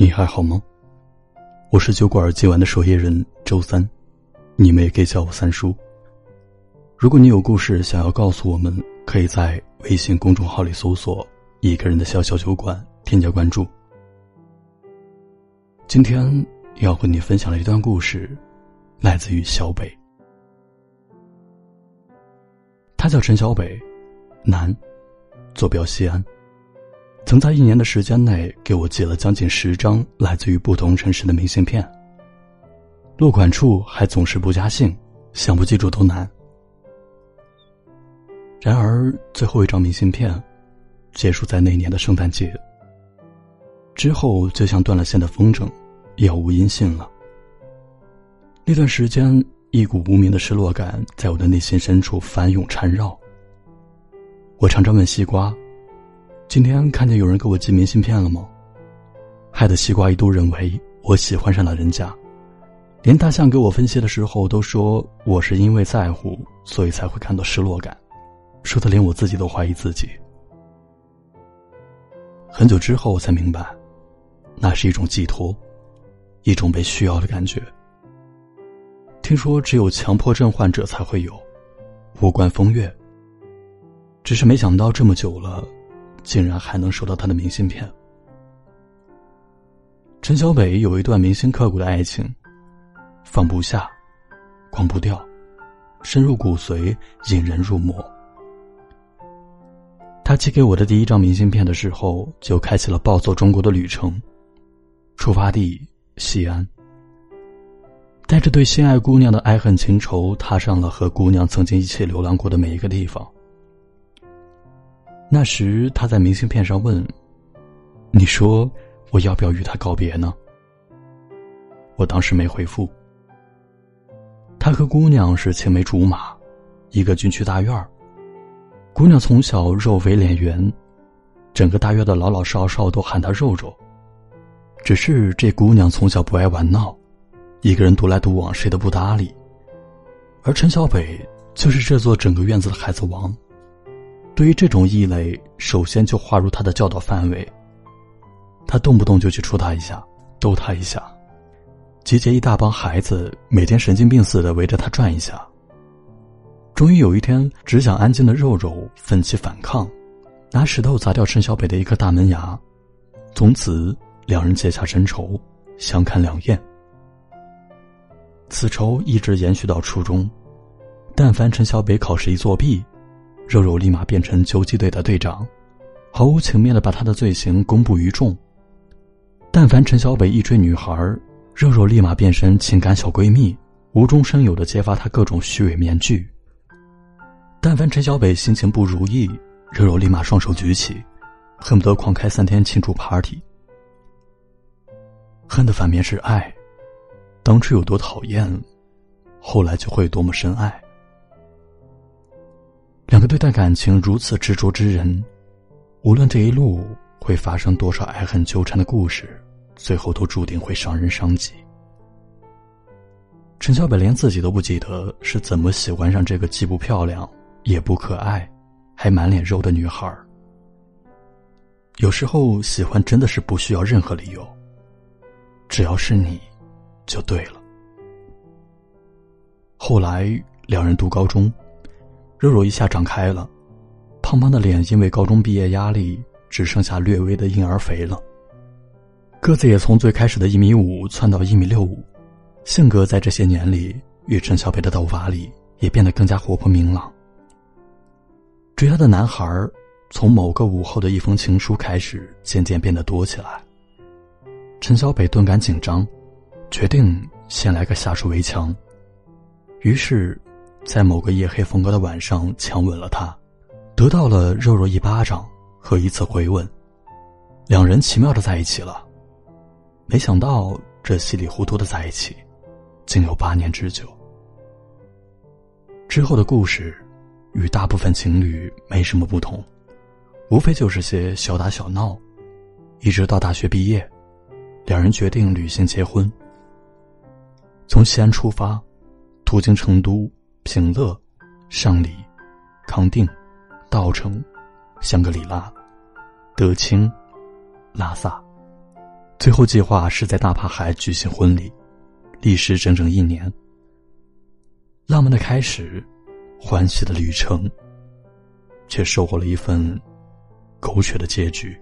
你还好吗？我是酒馆今晚的守夜人周三，你们也可以叫我三叔。如果你有故事想要告诉我们，可以在微信公众号里搜索“一个人的小小酒馆”，添加关注。今天要和你分享的一段故事，来自于小北。他叫陈小北，男，坐标西安。曾在一年的时间内给我寄了将近十张来自于不同城市的明信片。落款处还总是不加姓，想不记住都难。然而最后一张明信片，结束在那年的圣诞节。之后就像断了线的风筝，杳无音信了。那段时间，一股无名的失落感在我的内心深处翻涌缠绕。我常常问西瓜。今天看见有人给我寄明信片了吗？害得西瓜一度认为我喜欢上了人家，连大象给我分析的时候都说我是因为在乎，所以才会感到失落感，说的连我自己都怀疑自己。很久之后我才明白，那是一种寄托，一种被需要的感觉。听说只有强迫症患者才会有，无关风月。只是没想到这么久了。竟然还能收到他的明信片。陈小北有一段铭心刻骨的爱情，放不下，忘不掉，深入骨髓，引人入魔。他寄给我的第一张明信片的时候，就开启了暴走中国的旅程，出发地西安，带着对心爱姑娘的爱恨情仇，踏上了和姑娘曾经一起流浪过的每一个地方。那时他在明信片上问：“你说我要不要与他告别呢？”我当时没回复。他和姑娘是青梅竹马，一个军区大院儿。姑娘从小肉肥脸圆，整个大院的老老少少都喊她肉肉。只是这姑娘从小不爱玩闹，一个人独来独往，谁都不搭理。而陈小北就是这座整个院子的孩子王。对于这种异类，首先就划入他的教导范围。他动不动就去戳他一下，逗他一下，集结一大帮孩子，每天神经病似的围着他转一下。终于有一天，只想安静的肉肉奋起反抗，拿石头砸掉陈小北的一颗大门牙。从此，两人结下深仇，相看两厌。此仇一直延续到初中，但凡陈小北考试一作弊。肉肉立马变成游击队的队长，毫无情面的把他的罪行公布于众。但凡陈小北一追女孩，肉肉立马变身情感小闺蜜，无中生有的揭发他各种虚伪面具。但凡陈小北心情不如意，肉肉立马双手举起，恨不得狂开三天庆祝 party。恨的反面是爱，当初有多讨厌，后来就会有多么深爱。两个对待感情如此执着之人，无论这一路会发生多少爱恨纠缠的故事，最后都注定会伤人伤己。陈小北连自己都不记得是怎么喜欢上这个既不漂亮也不可爱，还满脸肉的女孩。有时候喜欢真的是不需要任何理由，只要是你，就对了。后来两人读高中。肉肉一下长开了，胖胖的脸因为高中毕业压力只剩下略微的婴儿肥了。个子也从最开始的一米五窜到一米六五，性格在这些年里与陈小北的斗法里也变得更加活泼明朗。追他的男孩从某个午后的一封情书开始，渐渐变得多起来。陈小北顿感紧张，决定先来个下手为强，于是。在某个夜黑风高的晚上，强吻了她，得到了肉肉一巴掌和一次回吻，两人奇妙的在一起了。没想到这稀里糊涂的在一起，竟有八年之久。之后的故事，与大部分情侣没什么不同，无非就是些小打小闹，一直到大学毕业，两人决定旅行结婚。从西安出发，途经成都。平乐、上里、康定、稻城、香格里拉、德清、拉萨，最后计划是在大帕海举行婚礼，历时整整一年。浪漫的开始，欢喜的旅程，却收获了一份狗血的结局。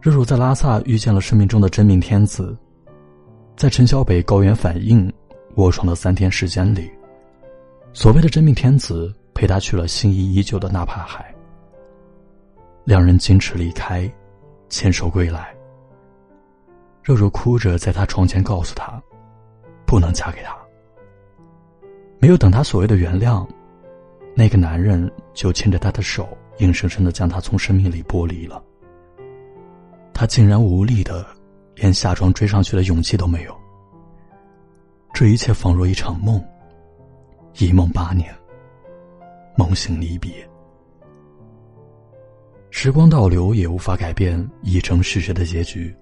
热如在拉萨遇见了生命中的真命天子，在陈小北高原反应卧床的三天时间里，所谓的真命天子陪他去了心仪已久的纳帕海。两人矜持离开，牵手归来。肉肉哭着在他床前告诉他，不能嫁给他。没有等他所谓的原谅，那个男人就牵着他的手，硬生生的将他从生命里剥离了。他竟然无力的，连下床追上去的勇气都没有。这一切仿若一场梦，一梦八年，梦醒离别。时光倒流也无法改变已成事实的结局，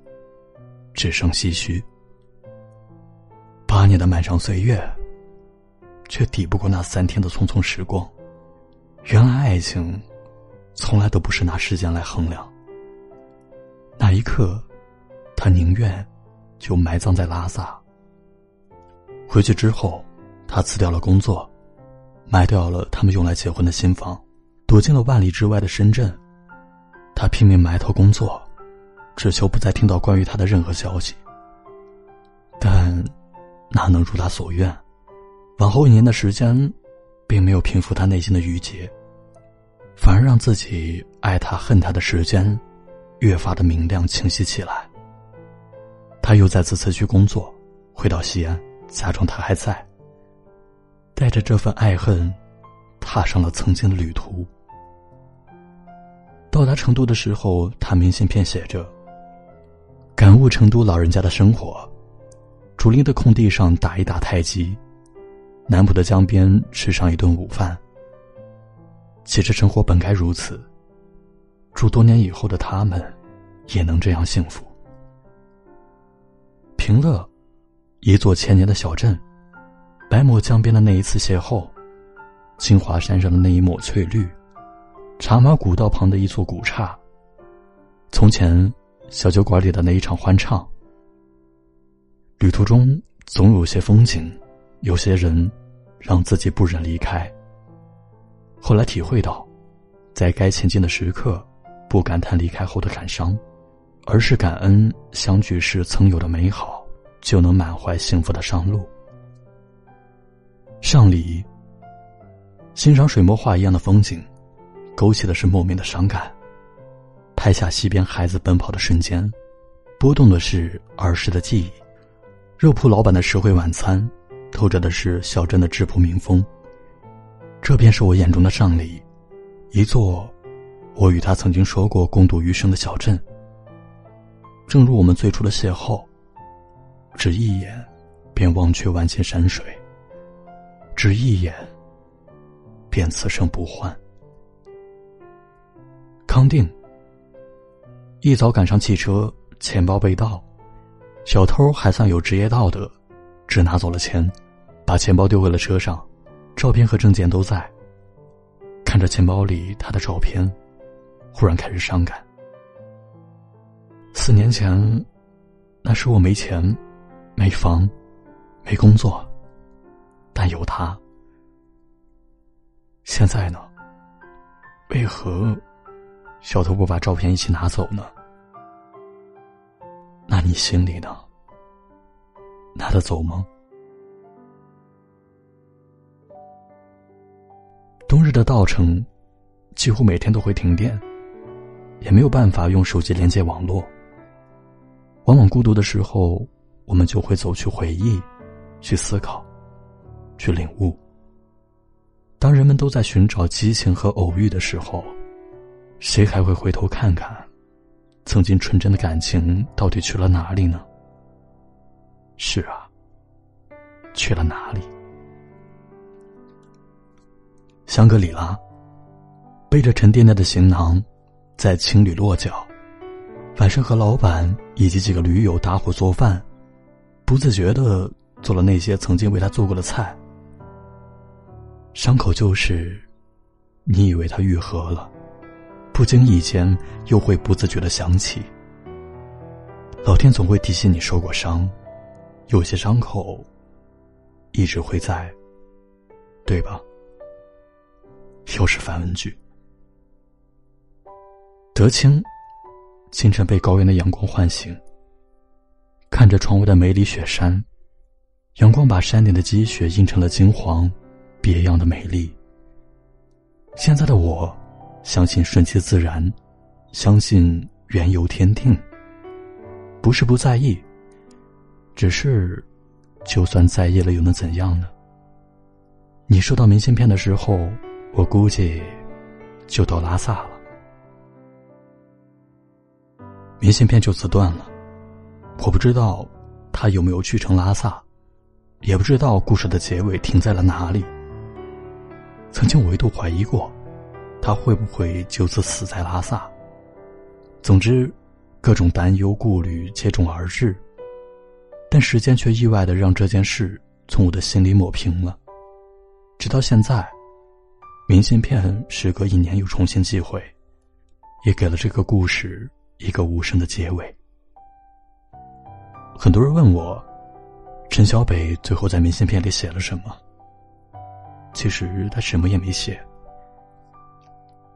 只剩唏嘘。八年的漫长岁月，却抵不过那三天的匆匆时光。原来爱情，从来都不是拿时间来衡量。那一刻，他宁愿就埋葬在拉萨。回去之后，他辞掉了工作，卖掉了他们用来结婚的新房，躲进了万里之外的深圳。他拼命埋头工作，只求不再听到关于他的任何消息。但哪能如他所愿？往后一年的时间，并没有平复他内心的郁结，反而让自己爱他恨他的时间。越发的明亮清晰起来。他又再次辞去工作，回到西安，假装他还在。带着这份爱恨，踏上了曾经的旅途。到达成都的时候，他明信片写着：“感悟成都老人家的生活，竹林的空地上打一打太极，南浦的江边吃上一顿午饭。其实生活本该如此。”祝多年以后的他们，也能这样幸福。平乐，一座千年的小镇，白抹江边的那一次邂逅，金华山上的那一抹翠绿，茶马古道旁的一座古刹，从前小酒馆里的那一场欢唱。旅途中总有些风景，有些人，让自己不忍离开。后来体会到，在该前进的时刻。不感叹离开后的感伤，而是感恩相聚时曾有的美好，就能满怀幸福的上路。上礼，欣赏水墨画一样的风景，勾起的是莫名的伤感。拍下溪边孩子奔跑的瞬间，拨动的是儿时的记忆。肉铺老板的实惠晚餐，透着的是小镇的质朴民风。这便是我眼中的上礼，一座。我与他曾经说过共度余生的小镇，正如我们最初的邂逅，只一眼，便忘却万千山水；只一眼，便此生不换。康定，一早赶上汽车，钱包被盗，小偷还算有职业道德，只拿走了钱，把钱包丢回了车上，照片和证件都在。看着钱包里他的照片。忽然开始伤感。四年前，那时我没钱、没房、没工作，但有他。现在呢？为何小偷不把照片一起拿走呢？那你心里呢？拿得走吗？冬日的稻城，几乎每天都会停电。也没有办法用手机连接网络。往往孤独的时候，我们就会走去回忆，去思考，去领悟。当人们都在寻找激情和偶遇的时候，谁还会回头看看，曾经纯真的感情到底去了哪里呢？是啊，去了哪里？香格里拉，背着沉甸甸的行囊。在青旅落脚，晚上和老板以及几个驴友搭伙做饭，不自觉的做了那些曾经为他做过的菜。伤口就是，你以为它愈合了，不经意间又会不自觉的想起。老天总会提醒你受过伤，有些伤口一直会在，对吧？又是反问句。德清，清晨被高原的阳光唤醒，看着窗外的梅里雪山，阳光把山顶的积雪映成了金黄，别样的美丽。现在的我，相信顺其自然，相信缘由天定。不是不在意，只是，就算在意了，又能怎样呢？你收到明信片的时候，我估计就到拉萨了。明信片就此断了，我不知道他有没有去成拉萨，也不知道故事的结尾停在了哪里。曾经我一度怀疑过，他会不会就此死在拉萨。总之。各种担忧、顾虑接踵而至，但时间却意外的让这件事从我的心里抹平了。直到现在，明信片时隔一年又重新寄回，也给了这个故事一个无声的结尾。很多人问我，陈小北最后在明信片里写了什么？其实他什么也没写。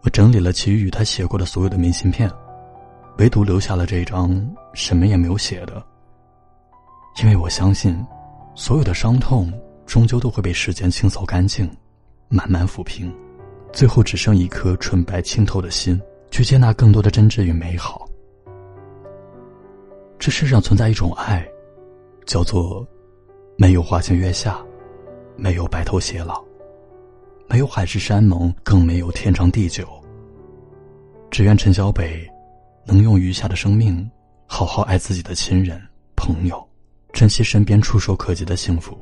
我整理了其余他写过的所有的明信片。唯独留下了这一张什么也没有写的，因为我相信，所有的伤痛终究都会被时间清扫干净，慢慢抚平，最后只剩一颗纯白清透的心，去接纳更多的真挚与美好。这世上存在一种爱，叫做没有花前月下，没有白头偕老，没有海誓山盟，更没有天长地久。只愿陈小北。能用余下的生命，好好爱自己的亲人、朋友，珍惜身边触手可及的幸福。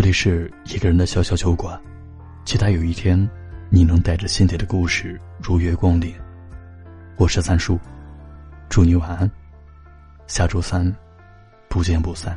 这里是一个人的小小酒馆，期待有一天，你能带着心底的故事如约光临。我是三叔，祝你晚安，下周三不见不散。